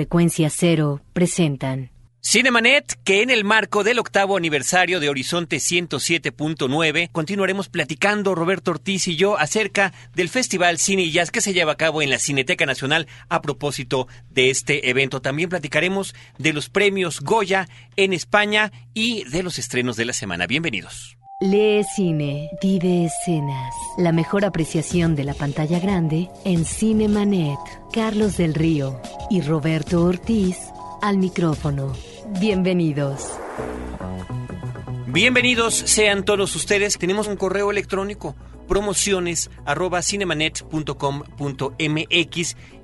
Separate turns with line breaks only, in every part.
Frecuencia Cero presentan.
Cinemanet, que en el marco del octavo aniversario de Horizonte 107.9 continuaremos platicando Roberto Ortiz y yo acerca del Festival Cine y Jazz que se lleva a cabo en la Cineteca Nacional a propósito de este evento. También platicaremos de los premios Goya en España y de los estrenos de la semana. Bienvenidos.
Lee cine, vive escenas. La mejor apreciación de la pantalla grande en Cinemanet. Carlos del Río y Roberto Ortiz al micrófono. Bienvenidos.
Bienvenidos sean todos ustedes. Tenemos un correo electrónico promociones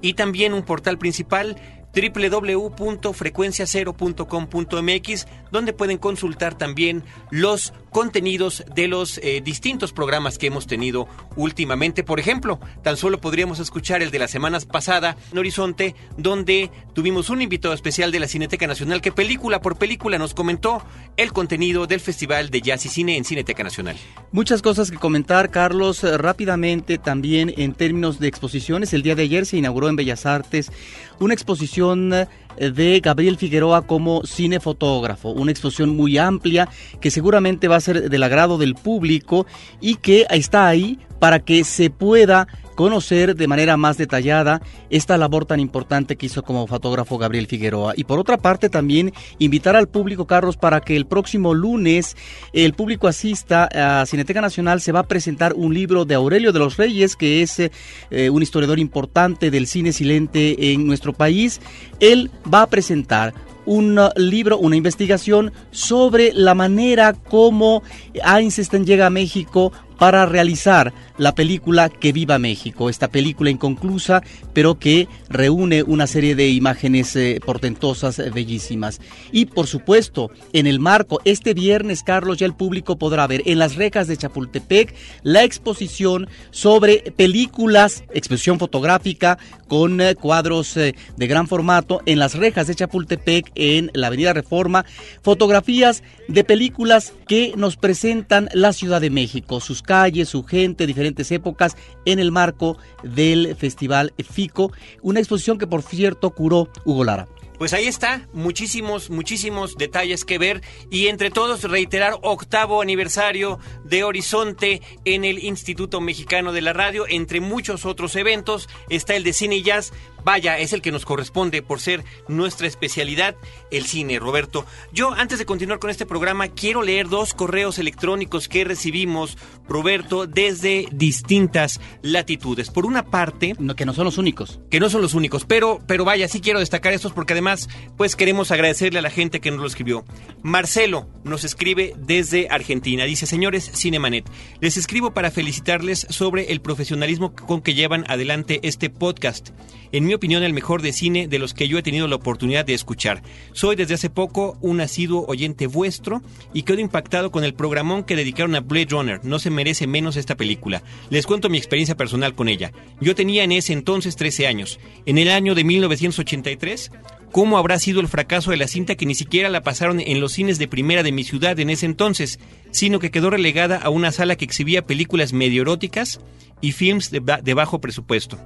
y también un portal principal www.frecuenciacero.com.mx, donde pueden consultar también los contenidos de los eh, distintos programas que hemos tenido últimamente. Por ejemplo, tan solo podríamos escuchar el de la semana pasada en Horizonte, donde tuvimos un invitado especial de la Cineteca Nacional que película por película nos comentó el contenido del Festival de Jazz y Cine en Cineteca Nacional.
Muchas cosas que comentar, Carlos. Eh, rápidamente, también en términos de exposiciones, el día de ayer se inauguró en Bellas Artes una exposición eh, de Gabriel Figueroa como cinefotógrafo, una exposición muy amplia que seguramente va a ser del agrado del público y que está ahí para que se pueda conocer de manera más detallada esta labor tan importante que hizo como fotógrafo Gabriel Figueroa. Y por otra parte también invitar al público, Carlos, para que el próximo lunes el público asista a Cineteca Nacional. Se va a presentar un libro de Aurelio de los Reyes, que es eh, un historiador importante del cine silente en nuestro país. Él va a presentar un libro, una investigación sobre la manera como Einstein llega a México para realizar la película Que Viva México, esta película inconclusa, pero que reúne una serie de imágenes eh, portentosas, eh, bellísimas. Y por supuesto, en el marco, este viernes, Carlos, ya el público podrá ver en las recas de Chapultepec la exposición sobre películas, exposición fotográfica con eh, cuadros de gran formato en las rejas de Chapultepec en la Avenida Reforma, fotografías de películas que nos presentan la Ciudad de México, sus calles, su gente, diferentes épocas, en el marco del Festival FICO, una exposición que por cierto curó Hugo Lara.
Pues ahí está, muchísimos, muchísimos detalles que ver y entre todos reiterar octavo aniversario de Horizonte en el Instituto Mexicano de la Radio, entre muchos otros eventos, está el de Cine y Jazz, vaya, es el que nos corresponde por ser nuestra especialidad, el cine, Roberto. Yo, antes de continuar con este programa, quiero leer dos correos electrónicos que recibimos, Roberto, desde distintas latitudes. Por una parte...
No, que no son los únicos.
Que no son los únicos, pero, pero vaya, sí quiero destacar estos porque además, pues queremos agradecerle a la gente que nos lo escribió. Marcelo nos escribe desde Argentina. Dice, señores Cinemanet, les escribo para felicitarles sobre el profesionalismo con que llevan adelante este podcast en mi opinión, el mejor de cine de los que yo he tenido la oportunidad de escuchar. Soy desde hace poco un asiduo oyente vuestro y quedo impactado con el programón que dedicaron a Blade Runner. No se merece menos esta película. Les cuento mi experiencia personal con ella. Yo tenía en ese entonces 13 años. En el año de 1983, ¿Cómo habrá sido el fracaso de la cinta que ni siquiera la pasaron en los cines de primera de mi ciudad en ese entonces, sino que quedó relegada a una sala que exhibía películas medio eróticas y films de, bajo presupuesto?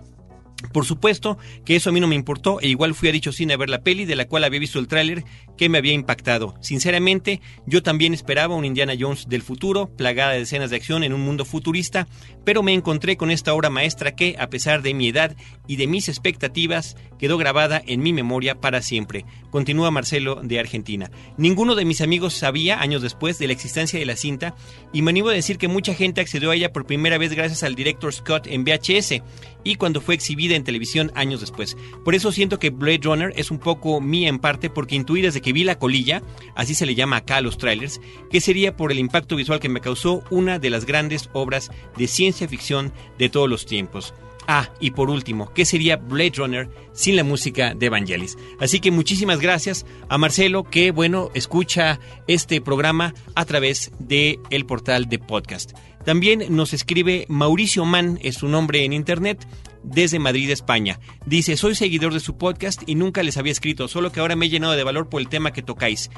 Por supuesto que eso a mí no me importó e igual fui a dicho cine a ver la peli de la cual había visto el tráiler que me había impactado. Sinceramente, yo también esperaba un Indiana Jones del futuro, plagada de escenas de acción en un mundo futurista, pero me encontré con esta obra maestra que, a pesar de mi edad y de mis expectativas, quedó grabada en mi memoria para siempre. Continúa Marcelo de Argentina. Ninguno de mis amigos sabía, años después, de la existencia de la cinta y me animo a decir que mucha gente accedió a ella por primera vez gracias al director Scott en VHS y cuando fue exhibida en televisión años después. Por eso siento que Blade Runner es un poco mía en parte porque intuí desde que vi la colilla, así se le llama acá a los trailers, que sería por el impacto visual que me causó una de las grandes obras de ciencia ficción de todos los tiempos. Ah, y por último, ¿qué sería Blade Runner sin la música de Evangelis? Así que muchísimas gracias a Marcelo que, bueno, escucha este programa a través de el portal de podcast. También nos escribe Mauricio Mann, es su nombre en internet, desde Madrid, España. Dice, soy seguidor de su podcast y nunca les había escrito, solo que ahora me he llenado de valor por el tema que tocáis,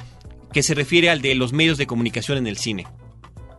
que se refiere al de los medios de comunicación en el cine.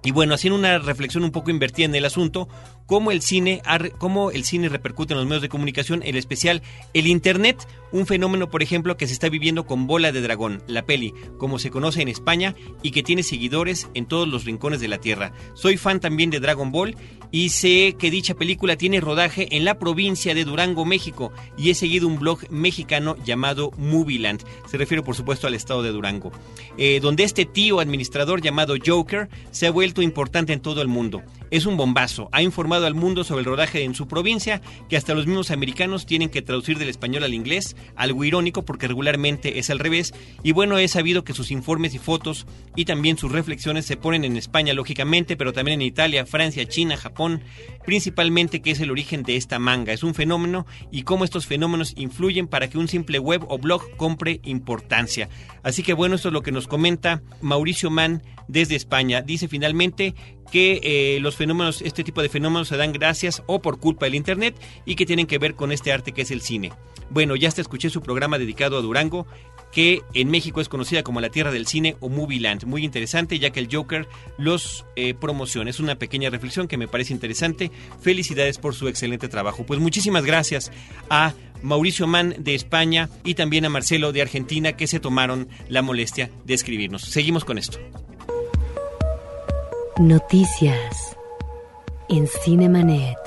Y bueno, haciendo una reflexión un poco invertida en el asunto, cómo el cine, cómo el cine repercute en los medios de comunicación, en especial el Internet, un fenómeno, por ejemplo, que se está viviendo con Bola de Dragón, la peli, como se conoce en España y que tiene seguidores en todos los rincones de la Tierra. Soy fan también de Dragon Ball y sé que dicha película tiene rodaje en la provincia de Durango, México, y he seguido un blog mexicano llamado Movieland. Se refiere, por supuesto, al estado de Durango, eh, donde este tío administrador llamado Joker se ha vuelto importante en todo el mundo. Es un bombazo. Ha informado al mundo sobre el rodaje en su provincia, que hasta los mismos americanos tienen que traducir del español al inglés, algo irónico porque regularmente es al revés. Y bueno, he sabido que sus informes y fotos y también sus reflexiones se ponen en España, lógicamente, pero también en Italia, Francia, China, Japón, principalmente que es el origen de esta manga. Es un fenómeno y cómo estos fenómenos influyen para que un simple web o blog compre importancia. Así que bueno, esto es lo que nos comenta Mauricio Mann desde España. Dice finalmente que eh, los fenómenos, este tipo de fenómenos se dan gracias o por culpa del Internet y que tienen que ver con este arte que es el cine. Bueno, ya hasta escuché su programa dedicado a Durango, que en México es conocida como la tierra del cine o Movie Land. Muy interesante, ya que el Joker los eh, promociona. Es una pequeña reflexión que me parece interesante. Felicidades por su excelente trabajo. Pues muchísimas gracias a Mauricio Mann de España y también a Marcelo de Argentina que se tomaron la molestia de escribirnos. Seguimos con esto.
Noticias en Cinemanet.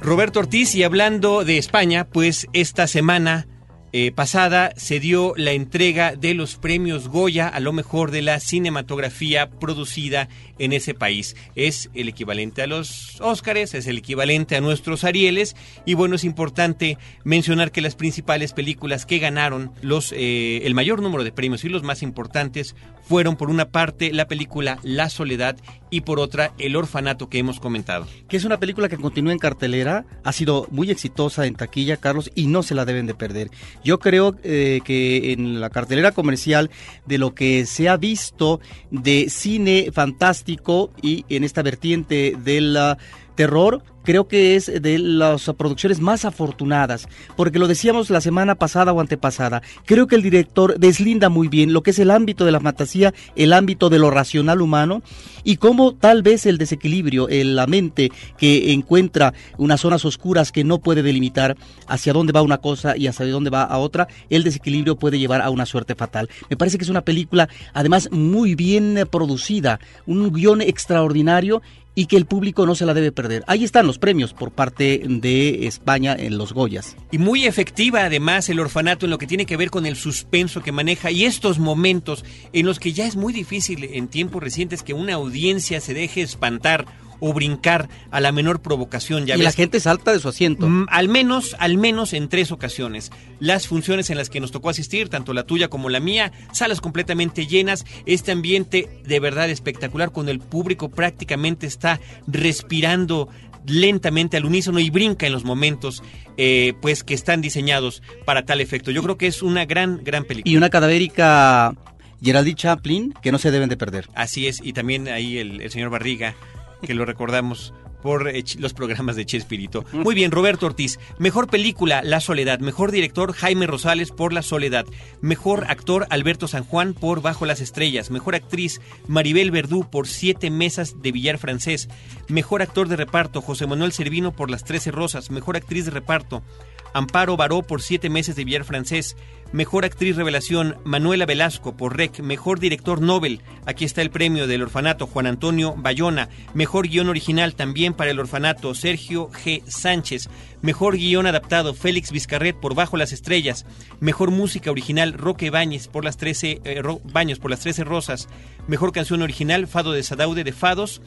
Roberto Ortiz, y hablando de España, pues esta semana eh, pasada se dio la entrega de los premios Goya a lo mejor de la cinematografía producida en ese país. Es el equivalente a los Óscares, es el equivalente a nuestros Arieles y bueno, es importante mencionar que las principales películas que ganaron los eh, el mayor número de premios y los más importantes fueron por una parte la película La Soledad y por otra El Orfanato que hemos comentado.
Que es una película que continúa en cartelera, ha sido muy exitosa en taquilla, Carlos, y no se la deben de perder. Yo creo eh, que en la cartelera comercial de lo que se ha visto de cine fantástico y en esta vertiente de la terror, creo que es de las producciones más afortunadas, porque lo decíamos la semana pasada o antepasada, creo que el director deslinda muy bien lo que es el ámbito de la fantasía, el ámbito de lo racional humano y cómo tal vez el desequilibrio en la mente que encuentra unas zonas oscuras que no puede delimitar hacia dónde va una cosa y hacia dónde va a otra, el desequilibrio puede llevar a una suerte fatal. Me parece que es una película además muy bien producida, un guion extraordinario y que el público no se la debe perder. Ahí están los premios por parte de España en los Goyas.
Y muy efectiva además el orfanato en lo que tiene que ver con el suspenso que maneja y estos momentos en los que ya es muy difícil en tiempos recientes que una audiencia se deje espantar o brincar a la menor provocación.
Ya y la gente salta de su asiento.
Mm, al menos, al menos en tres ocasiones. Las funciones en las que nos tocó asistir, tanto la tuya como la mía, salas completamente llenas, este ambiente de verdad espectacular, cuando el público prácticamente está respirando lentamente al unísono y brinca en los momentos eh, pues que están diseñados para tal efecto. Yo creo que es una gran, gran película.
Y una cadavérica Geraldine Chaplin que no se deben de perder.
Así es, y también ahí el, el señor Barriga que lo recordamos por eh, los programas de Chespirito. Muy bien, Roberto Ortiz. Mejor película, La Soledad. Mejor director, Jaime Rosales por La Soledad. Mejor actor, Alberto San Juan por Bajo las Estrellas. Mejor actriz, Maribel Verdú por Siete Mesas de Villar Francés. Mejor actor de reparto, José Manuel Servino por Las Trece Rosas. Mejor actriz de reparto, Amparo Baró por Siete Meses de Villar Francés. Mejor actriz revelación, Manuela Velasco por REC. Mejor director Nobel, aquí está el premio del orfanato, Juan Antonio Bayona. Mejor guion original también para el orfanato, Sergio G. Sánchez. Mejor guion adaptado, Félix Vizcarret por Bajo las Estrellas. Mejor música original, Roque Bañez por las 13, eh, Baños por las 13 Rosas. Mejor canción original, Fado de Sadaude de Fados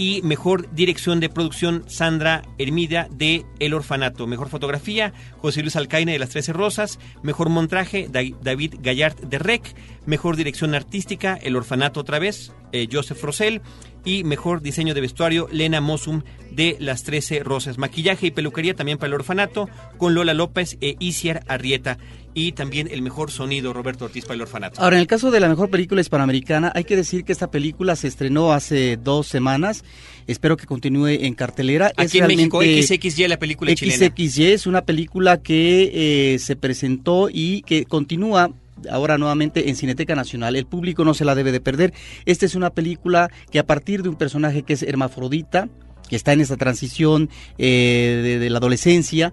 y mejor dirección de producción Sandra Hermida de El Orfanato. Mejor fotografía José Luis Alcaine de Las Trece Rosas. Mejor montaje David Gallard de Rec. Mejor dirección artística El Orfanato otra vez eh, Joseph Rosell. Y mejor diseño de vestuario Lena Mosum de Las Trece Rosas. Maquillaje y peluquería también para El Orfanato con Lola López e Isiar Arrieta y también el mejor sonido Roberto Ortiz para el orfanato.
Ahora, en el caso de la mejor película hispanoamericana, hay que decir que esta película se estrenó hace dos semanas. Espero que continúe en cartelera.
Aquí en México, XXY, la película chilena.
XXY es una película que eh, se presentó y que continúa ahora nuevamente en Cineteca Nacional. El público no se la debe de perder. Esta es una película que a partir de un personaje que es hermafrodita, que está en esta transición eh, de, de la adolescencia,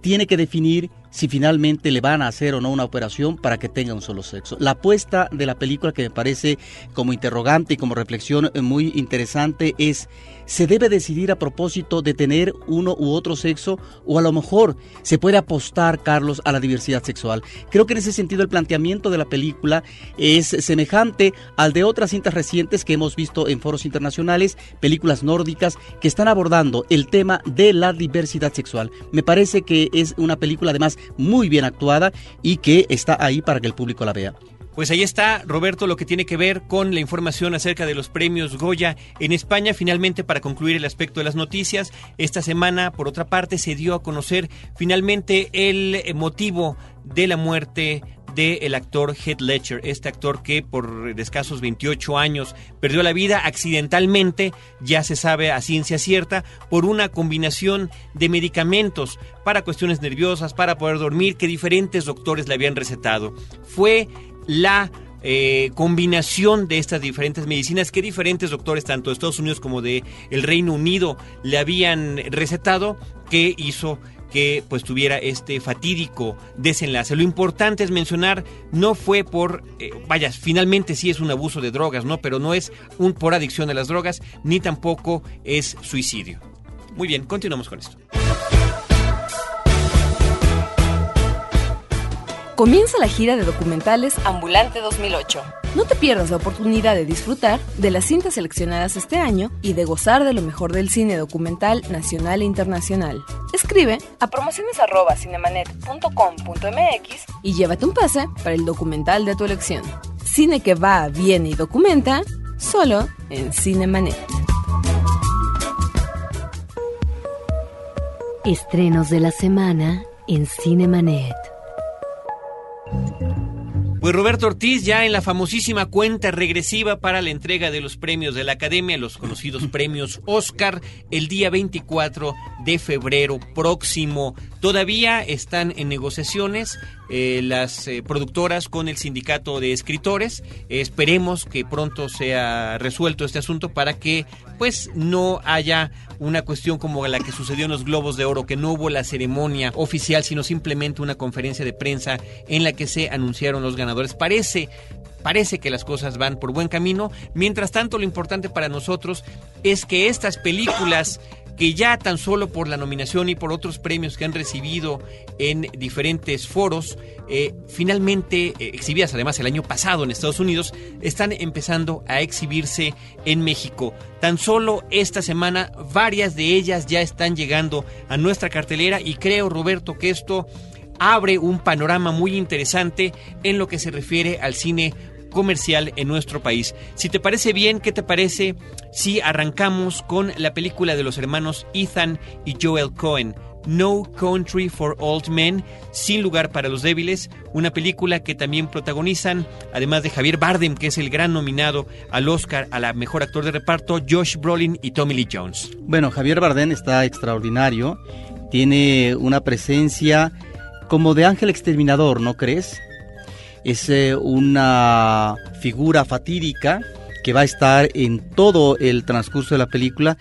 tiene que definir si finalmente le van a hacer o no una operación para que tenga un solo sexo. La apuesta de la película que me parece como interrogante y como reflexión muy interesante es se debe decidir a propósito de tener uno u otro sexo o a lo mejor se puede apostar, Carlos, a la diversidad sexual. Creo que en ese sentido el planteamiento de la película es semejante al de otras cintas recientes que hemos visto en foros internacionales, películas nórdicas que están abordando el tema de la diversidad sexual. Me parece que es una película además muy bien actuada y que está ahí para que el público la vea.
Pues ahí está, Roberto, lo que tiene que ver con la información acerca de los premios Goya en España. Finalmente, para concluir el aspecto de las noticias, esta semana, por otra parte, se dio a conocer finalmente el motivo de la muerte del actor Heath Ledger, este actor que por escasos 28 años perdió la vida accidentalmente, ya se sabe a ciencia cierta, por una combinación de medicamentos para cuestiones nerviosas, para poder dormir, que diferentes doctores le habían recetado. Fue la eh, combinación de estas diferentes medicinas que diferentes doctores, tanto de Estados Unidos como de el Reino Unido, le habían recetado, que hizo que pues tuviera este fatídico desenlace. Lo importante es mencionar, no fue por, eh, vaya, finalmente sí es un abuso de drogas, ¿no? Pero no es un por adicción a las drogas, ni tampoco es suicidio. Muy bien, continuamos con esto.
Comienza la gira de documentales Ambulante 2008. No te pierdas la oportunidad de disfrutar de las cintas seleccionadas este año y de gozar de lo mejor del cine documental nacional e internacional. Escribe a promociones@cinemanet.com.mx y llévate un pase para el documental de tu elección. Cine que va, viene y documenta solo en Cinemanet.
Estrenos de la semana en Cinemanet.
Pues Roberto Ortiz ya en la famosísima cuenta regresiva para la entrega de los premios de la Academia, los conocidos premios Oscar, el día 24 de febrero próximo. Todavía están en negociaciones eh, las eh, productoras con el sindicato de escritores. esperemos que pronto sea resuelto este asunto para que pues no haya una cuestión como la que sucedió en los Globos de Oro, que no hubo la ceremonia oficial, sino simplemente una conferencia de prensa en la que se anunciaron los ganadores. Parece parece que las cosas van por buen camino. Mientras tanto, lo importante para nosotros es que estas películas que ya tan solo por la nominación y por otros premios que han recibido en diferentes foros, eh, finalmente eh, exhibidas además el año pasado en Estados Unidos, están empezando a exhibirse en México. Tan solo esta semana varias de ellas ya están llegando a nuestra cartelera y creo, Roberto, que esto abre un panorama muy interesante en lo que se refiere al cine comercial en nuestro país. Si te parece bien, ¿qué te parece si arrancamos con la película de los hermanos Ethan y Joel Cohen? No Country for Old Men, Sin lugar para los débiles, una película que también protagonizan, además de Javier Bardem, que es el gran nominado al Oscar a la mejor actor de reparto, Josh Brolin y Tommy Lee Jones.
Bueno, Javier Bardem está extraordinario, tiene una presencia como de ángel exterminador, ¿no crees? es eh, una figura fatídica que va a estar en todo el transcurso de la película.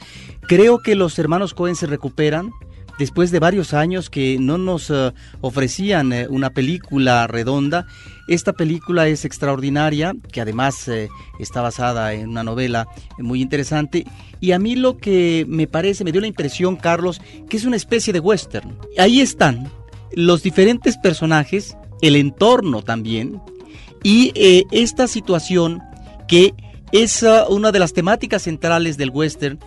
Creo que los hermanos Cohen se recuperan después de varios años que no nos eh, ofrecían eh, una película redonda. Esta película es extraordinaria, que además está basada en una novela muy interesante. Y a mí lo que me parece, me dio la impresión, Carlos, que es una especie de western. Ahí están los diferentes personajes el entorno también, y eh, esta situación que es ah, una de las temáticas centrales del western,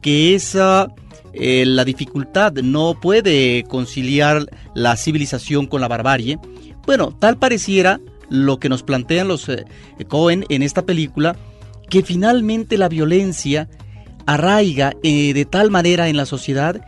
que es ah, eh, la dificultad, no puede conciliar la civilización con la barbarie. Bueno, tal pareciera lo que nos plantean los eh, Cohen en esta película, que finalmente la violencia arraiga de tal manera en la sociedad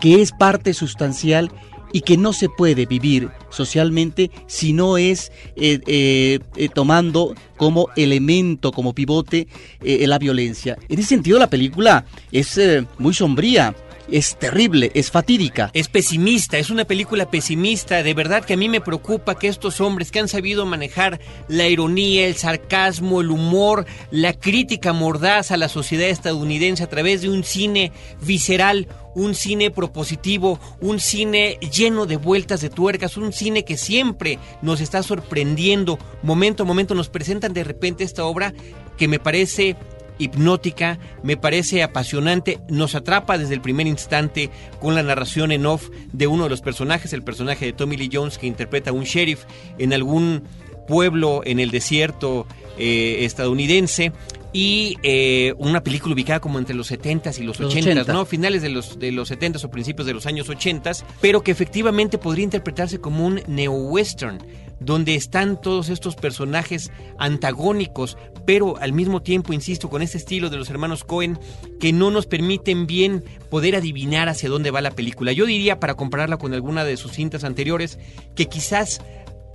que es parte sustancial y que no se puede vivir socialmente si no es eh, eh, eh, tomando como elemento, como pivote la violencia. En ese sentido la película es muy sombría. Es terrible, es fatídica.
Es pesimista, es una película pesimista. De verdad que a mí me preocupa que estos hombres que han sabido manejar la ironía, el sarcasmo, el humor, la crítica mordaz a la sociedad estadounidense a través de un cine visceral, un cine propositivo, un cine lleno de vueltas de tuercas, un cine que siempre nos está sorprendiendo. Momento a momento nos presentan de repente esta obra que me parece hipnótica, me parece apasionante, nos atrapa desde el primer instante con la narración en off de uno de los personajes, el personaje de Tommy Lee Jones que interpreta a un sheriff en algún pueblo en el desierto eh, estadounidense. Y eh, una película ubicada como entre los 70s y los, 80s, ¿no? Finales de los, de los 70s o principios de los años 80s, pero que efectivamente podría interpretarse como un neo-western donde están todos estos personajes antagónicos, pero al mismo tiempo, insisto, con ese estilo de los hermanos Cohen, que no nos permiten bien poder adivinar hacia dónde va la película. Yo diría, para compararla con alguna de sus cintas anteriores, que quizás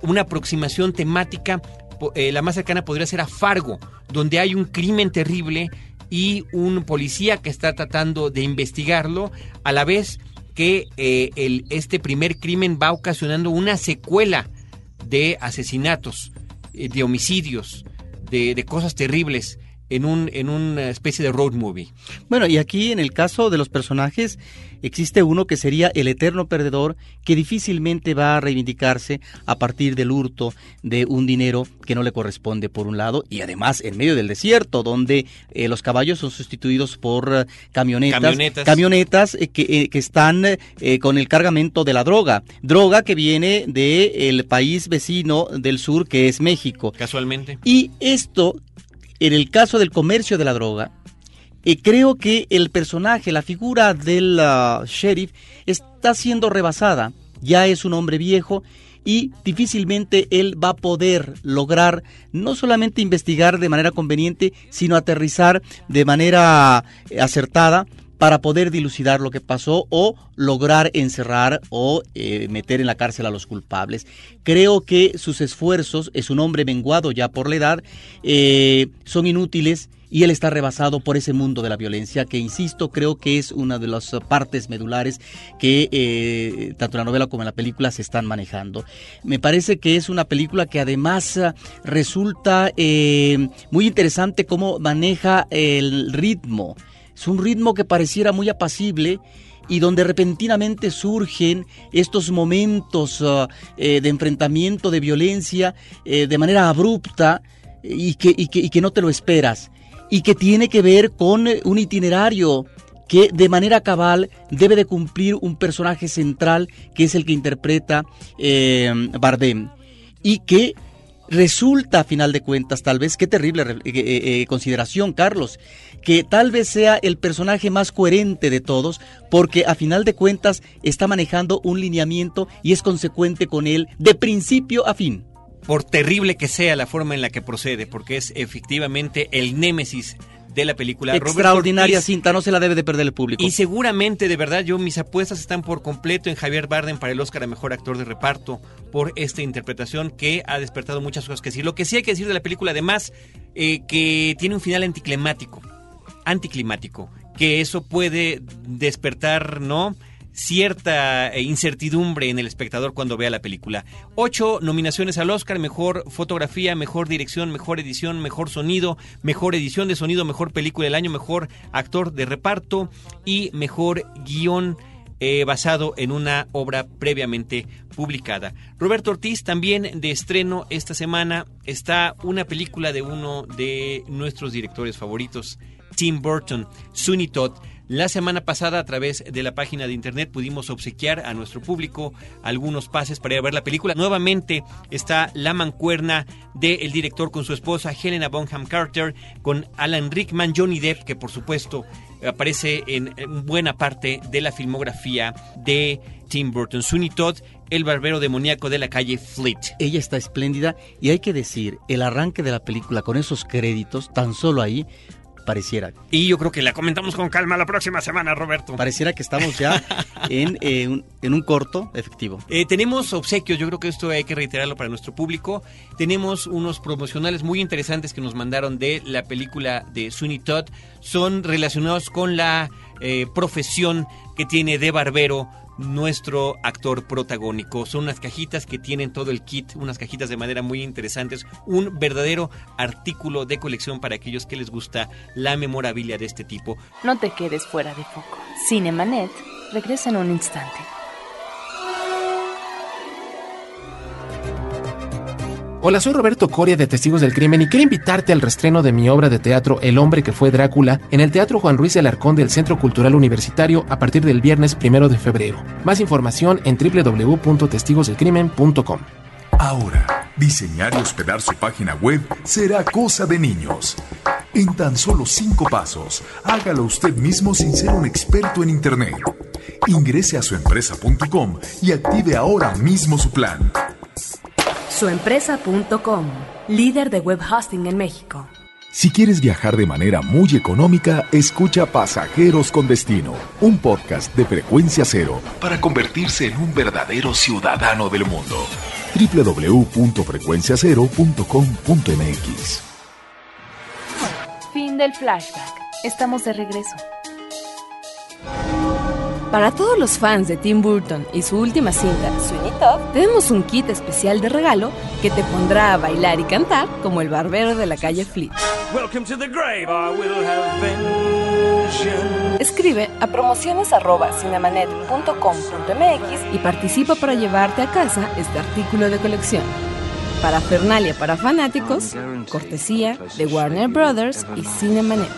una aproximación temática, eh, la más cercana podría ser a Fargo, donde hay un crimen terrible y un policía que está tratando de investigarlo, a la vez que eh, este primer crimen va ocasionando una secuela de asesinatos, eh, de homicidios, de, de cosas terribles en, un, en una especie de road movie.
Bueno, y aquí en el caso de los personajes existe uno que sería el eterno perdedor que difícilmente va a reivindicarse a partir del hurto de un dinero que no le corresponde por un lado y además en medio del desierto donde eh, los caballos son sustituidos por eh, camionetas. Camionetas, eh, que, que, están con el cargamento de la droga. Droga que viene del país vecino del sur que es México.
Casualmente.
Y esto en el caso del comercio de la droga, eh, creo que el personaje, la figura del uh, sheriff, está siendo rebasada. Ya es un hombre viejo y difícilmente él va a poder lograr no solamente investigar de manera conveniente, sino aterrizar de manera eh, acertada para poder dilucidar lo que pasó o lograr encerrar o eh, meter en la cárcel a los culpables. Creo que sus esfuerzos, es un hombre menguado ya por la edad, eh, son inútiles y él está rebasado por ese mundo de la violencia que, insisto, creo que es una de las partes medulares que eh, tanto la novela como la película se están manejando. Me parece que es una película que además resulta muy interesante cómo maneja el ritmo. Es un ritmo que pareciera muy apacible y donde repentinamente surgen estos momentos uh, eh, de enfrentamiento, de violencia, eh, de manera abrupta y que, no te lo esperas. Y que tiene que ver con un itinerario que de manera cabal debe de cumplir un personaje central que es el que interpreta eh, Bardem y que resulta a final de cuentas tal vez, qué terrible consideración Carlos, que tal vez sea el personaje más coherente de todos, porque a final de cuentas está manejando un lineamiento y es consecuente con él de principio a fin.
Por terrible que sea la forma en la que procede, porque es efectivamente el némesis de la película.
Extraordinaria cinta, no se la debe de perder el público.
Y seguramente, de verdad, yo mis apuestas están por completo en Javier Bardem para el Oscar a Mejor Actor de Reparto por esta interpretación que ha despertado muchas cosas que decir. Lo que sí hay que decir de la película, además, eh, que tiene un final anticlimático, anticlimático, que eso puede despertar, ¿no? Cierta eh, incertidumbre en el espectador cuando vea la película. Ocho nominaciones al Oscar, mejor fotografía, mejor dirección, mejor edición, mejor sonido, mejor edición de sonido, mejor película del año, mejor actor de reparto y mejor guion. Eh, basado en una obra previamente publicada. Roberto Ortiz también de estreno esta semana está una película de uno de nuestros directores favoritos, Tim Burton, Sunny Todd. La semana pasada a través de la página de internet pudimos obsequiar a nuestro público algunos pases para ir a ver la película. Nuevamente está la mancuerna del director con su esposa Helena Bonham Carter, con Alan Rickman, Johnny Depp, que por supuesto aparece en buena parte de la filmografía de Tim Burton. Sunny Todd, el barbero demoníaco de la calle Fleet.
Ella está espléndida y hay que decir, el arranque de la película con esos créditos, tan solo ahí, pareciera.
Y yo creo que la comentamos con calma la próxima semana, Roberto.
Pareciera que estamos ya en, eh, un, en un corto efectivo.
Eh, tenemos obsequios, yo creo que esto hay que reiterarlo para nuestro público. Tenemos unos promocionales muy interesantes que nos mandaron de la película de Sweeney Todd. Son relacionados con la eh, profesión que tiene de barbero nuestro actor protagónico. Son unas cajitas que tienen todo el kit, unas cajitas de madera muy interesantes, un verdadero artículo de colección para aquellos que les gusta la memorabilia de este tipo.
No te quedes fuera de foco. Cinemanet regresa en un instante.
Hola, soy Roberto Coria de Testigos del Crimen y quiero invitarte al restreno de mi obra de teatro El hombre que fue Drácula en el Teatro Juan Ruiz Alarcón del Centro Cultural Universitario a partir del viernes primero de febrero. Más información en www.testigosdelcrimen.com.
Ahora, diseñar y hospedar su página web será cosa de niños. En tan solo cinco pasos, hágalo usted mismo sin ser un experto en Internet. Ingrese a suempresa.com y active ahora mismo su plan.
Suempresa.com, líder de web hosting en México.
Si quieres viajar de manera muy económica, escucha Pasajeros con Destino, un podcast de frecuencia cero para convertirse en un verdadero ciudadano del mundo. www.frecuenciacero.com.mx
Fin del flashback. Estamos de regreso. Para todos los fans de Tim Burton y su última cinta, Sweeney Todd, tenemos un kit especial de regalo que te pondrá a bailar y cantar como el barbero de la calle Fleet. Escribe a promociones@cinemanet.com.mx y participa para llevarte a casa este artículo de colección. Para Fernalia para fanáticos, cortesía de Warner Brothers y Cinemanet.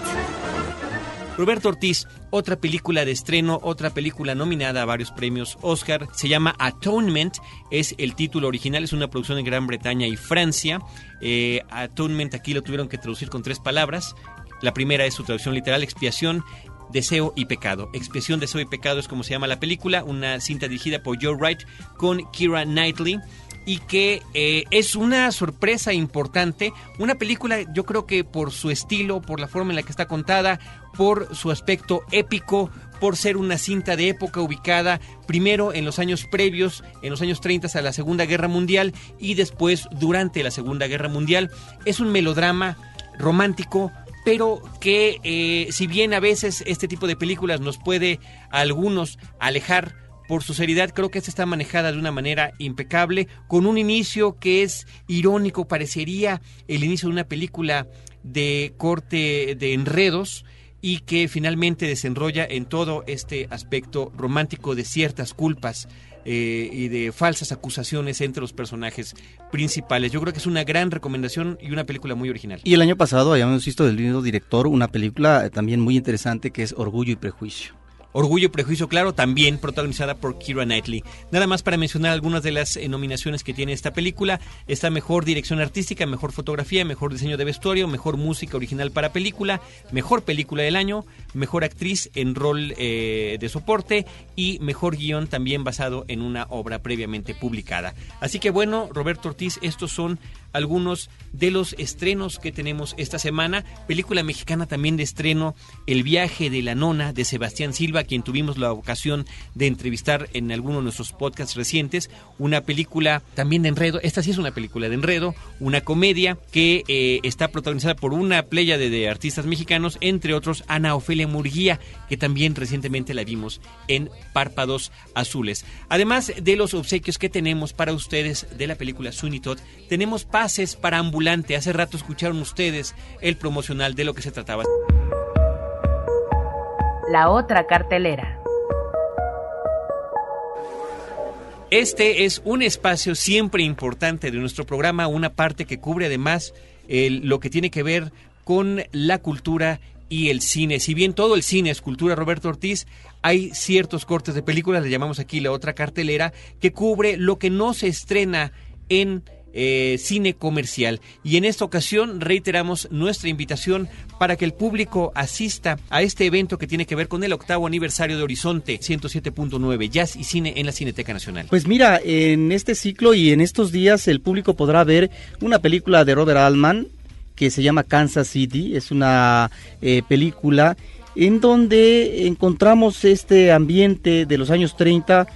Roberto Ortiz, otra película de estreno, otra película nominada a varios premios Oscar, se llama Atonement, es el título original, es una producción en Gran Bretaña y Francia. Eh, Atonement aquí lo tuvieron que traducir con tres palabras. La primera es su traducción literal, expiación, Deseo y Pecado. Expiación, Deseo y Pecado es como se llama la película, una cinta dirigida por Joe Wright con Kira Knightley y que eh, es una sorpresa importante. Una película, yo creo que por su estilo, por la forma en la que está contada, por su aspecto épico, por ser una cinta de época ubicada primero en los años previos, en los años 30 a la Segunda Guerra Mundial y después durante la Segunda Guerra Mundial. Es un melodrama romántico, pero que eh, si bien a veces este tipo de películas nos puede a algunos alejar por su seriedad, creo que esta está manejada de una manera impecable, con un inicio que es irónico, parecería el inicio de una película de corte de enredos y que finalmente desenrolla en todo este aspecto romántico de ciertas culpas eh, y de falsas acusaciones entre los personajes principales. Yo creo que es una gran recomendación y una película muy original.
Y el año pasado habíamos visto del mismo director una película también muy interesante que es Orgullo y Prejuicio.
Orgullo y Prejuicio, claro, también protagonizada por Kira Knightley. Nada más para mencionar algunas de las eh, nominaciones que tiene esta película. Está mejor dirección artística, mejor fotografía, mejor diseño de vestuario, mejor música original para película, mejor película del año, mejor actriz en rol eh, de soporte y mejor guion también basado en una obra previamente publicada. Así que bueno, Roberto Ortiz, estos son algunos de los estrenos que tenemos esta semana. Película mexicana también de estreno, El viaje de la nona de Sebastián Silva, quien tuvimos la ocasión de entrevistar en alguno de nuestros podcasts recientes. Una película también de enredo, esta sí es una película de enredo, una comedia que eh, está protagonizada por una playa de, artistas mexicanos, entre otros Ana Ofelia Murguía, que también recientemente la vimos en Párpados Azules. Además de los obsequios que tenemos para ustedes de la película Sunitot, tenemos para ambulante. Hace rato escucharon ustedes el promocional de lo que se trataba.
La otra cartelera.
Este es un espacio siempre importante de nuestro programa, una parte que cubre además el- lo que tiene que ver con la cultura y el cine. Si bien todo el cine es cultura, Roberto Ortiz, hay ciertos cortes de películas, le llamamos aquí la otra cartelera, que cubre lo que no se estrena en eh, cine comercial. Y en esta ocasión reiteramos nuestra invitación para que el público asista a este evento que tiene que ver con el octavo aniversario de Horizonte 107.9, Jazz y Cine en la Cineteca Nacional.
Pues mira, en este ciclo y en estos días el público podrá ver una película de Robert Altman que se llama Kansas City. Es una eh, película en donde encontramos este ambiente de los años 30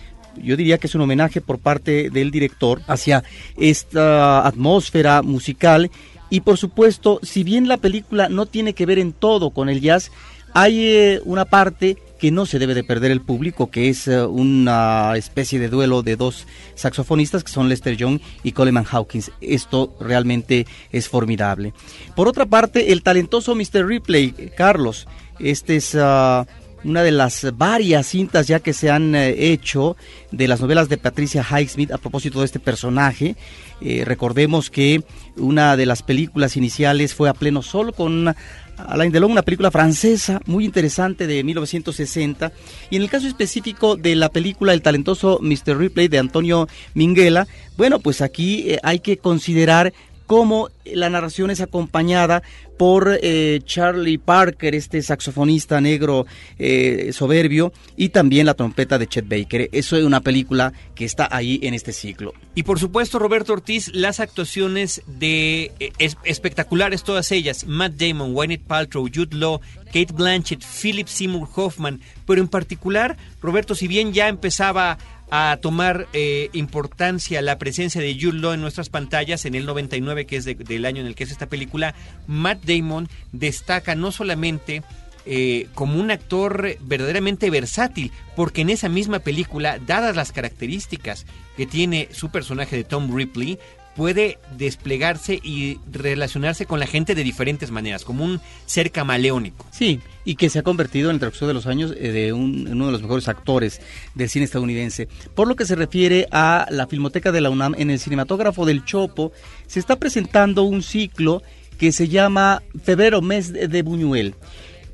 yo diría que es un homenaje por parte del director hacia esta atmósfera musical y por supuesto, si bien la película no tiene que ver en todo con el jazz, hay eh, una parte que no se debe de perder el público, que es eh, una especie de duelo de dos saxofonistas que son Lester Young y Coleman Hawkins. Esto realmente es formidable. Por otra parte, el talentoso Mr. Ripley, Carlos, este es ah, una de las varias cintas ya que se han eh, hecho de las novelas de Patricia Highsmith a propósito de este personaje. Eh, recordemos que una de las películas iniciales fue A Pleno Sol con Alain Delon, una película francesa muy interesante de 1960. Y en el caso específico de la película El talentoso Mr. Ripley de Antonio Minghella, bueno, pues aquí eh, hay que considerar cómo la narración es acompañada por eh, Charlie Parker, este saxofonista negro eh, soberbio, y también la trompeta de Chet Baker. Eso es una película que está ahí en este ciclo.
Y por supuesto, Roberto Ortiz, las actuaciones de eh, espectaculares todas ellas, Matt Damon, Gwyneth Paltrow, Jude Law, Kate Blanchett, Philip Seymour Hoffman, pero en particular, Roberto, si bien ya empezaba a tomar eh, importancia la presencia de Jude Law en nuestras pantallas en el 99, que es del año en el que es esta película, Matt Damon destaca no solamente eh, como un actor verdaderamente versátil, porque en esa misma película, dadas las características que tiene su personaje de Tom Ripley, puede desplegarse y relacionarse con la gente de diferentes maneras, como un ser camaleónico.
Sí, y que se ha convertido en el transcurso de los años eh, de uno de los mejores actores del cine estadounidense. Por lo que se refiere a la Filmoteca de la UNAM, en el cinematógrafo del Chopo, se está presentando un ciclo que se llama Febrero Mes de Buñuel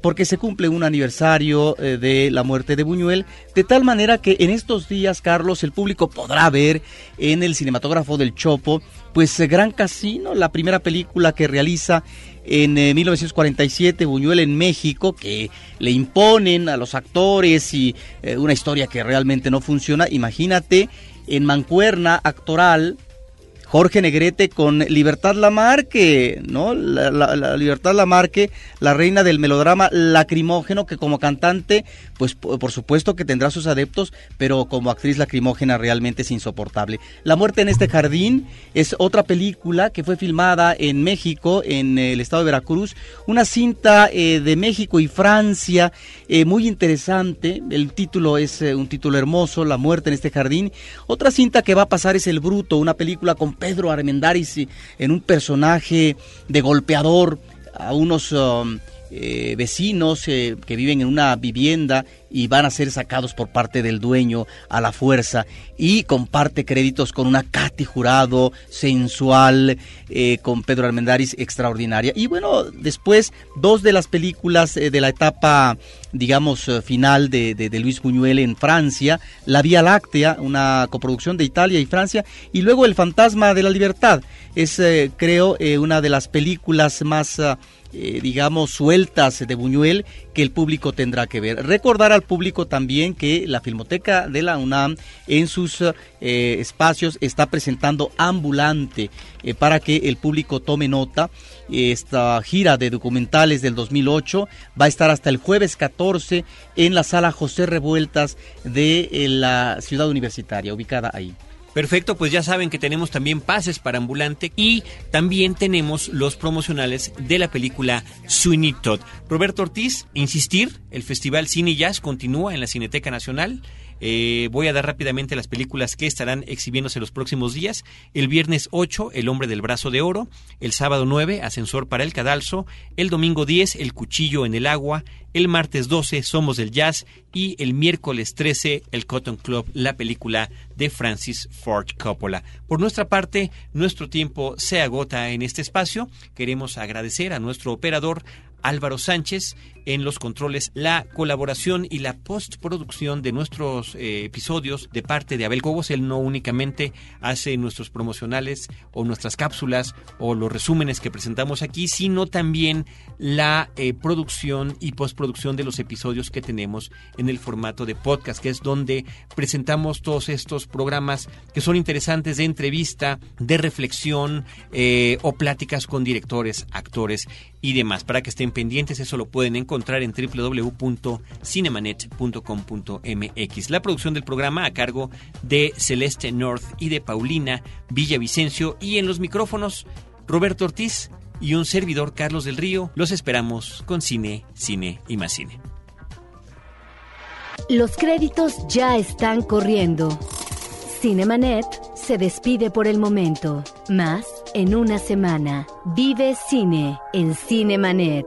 porque se cumple un aniversario eh, de la muerte de Buñuel, de tal manera que en estos días, Carlos, el público podrá ver en el cinematógrafo del Chopo, pues eh, Gran Casino, la primera película que realiza en 1947 eh, Buñuel en México, que le imponen a los actores y una historia que realmente no funciona. Imagínate en mancuerna actoral Jorge Negrete con Libertad Lamarque, ¿no? La, Libertad Lamarque, la reina del melodrama lacrimógeno, que como cantante, pues por supuesto que tendrá sus adeptos, pero como actriz lacrimógena realmente es insoportable. La muerte en este jardín es otra película que fue filmada en México, en el estado de Veracruz, una cinta eh, de México y Francia eh, muy interesante. El título es eh, un título hermoso, La muerte en este jardín. Otra cinta que va a pasar es El Bruto, una película con Pedro Armendáriz en un personaje de golpeador a unos um, eh, vecinos eh, que viven en una vivienda y van a ser sacados por parte del dueño a la fuerza y comparte créditos con una Katy Jurado sensual, eh, con Pedro Armendáriz extraordinaria. Y bueno, después dos de las películas de la etapa, digamos, final de, de, Luis Buñuel en Francia, La Vía Láctea, una coproducción de Italia y Francia, y luego El Fantasma de la Libertad. Es, creo, una de las películas más... Ah, eh, digamos, sueltas de Buñuel que el público tendrá que ver. Recordar al público también que la Filmoteca de la UNAM en sus eh, espacios está presentando Ambulante eh, para que el público tome nota. Esta gira de documentales del 2008 va a estar hasta el jueves 14 en la sala José Revueltas de la ciudad universitaria, ubicada ahí.
Perfecto, pues ya saben que tenemos también pases para ambulante y también tenemos los promocionales de la película Sweeney Todd. Roberto Ortiz, insistir, el Festival Cine Jazz continúa en la Cineteca Nacional. Eh, voy a dar rápidamente las películas que estarán exhibiéndose los próximos días. El viernes 8, El hombre del brazo de oro. El sábado 9, Ascensor para el cadalso. El domingo 10, El cuchillo en el agua. El martes 12, Somos del Jazz. Y el miércoles 13, El Cotton Club, la película de Francis Ford Coppola. Por nuestra parte, nuestro tiempo se agota en este espacio. Queremos agradecer a nuestro operador, Álvaro Sánchez en los controles, la colaboración y la postproducción de nuestros eh, episodios de parte de Abel Cobos. Él no únicamente hace nuestros promocionales o nuestras cápsulas o los resúmenes que presentamos aquí, sino también la eh, producción y postproducción de los episodios que tenemos en el formato de podcast, que es donde presentamos todos estos programas que son interesantes de entrevista, de reflexión eh, o pláticas con directores, actores y demás. Para que estén pendientes, eso lo pueden encontrar en www.cinemanet.com.mx. La producción del programa a cargo de Celeste North y de Paulina Villavicencio y en los micrófonos Roberto Ortiz y un servidor Carlos del Río. Los esperamos con cine, cine y más cine.
Los créditos ya están corriendo. Cinemanet se despide por el momento. Más en una semana. Vive cine en Cinemanet.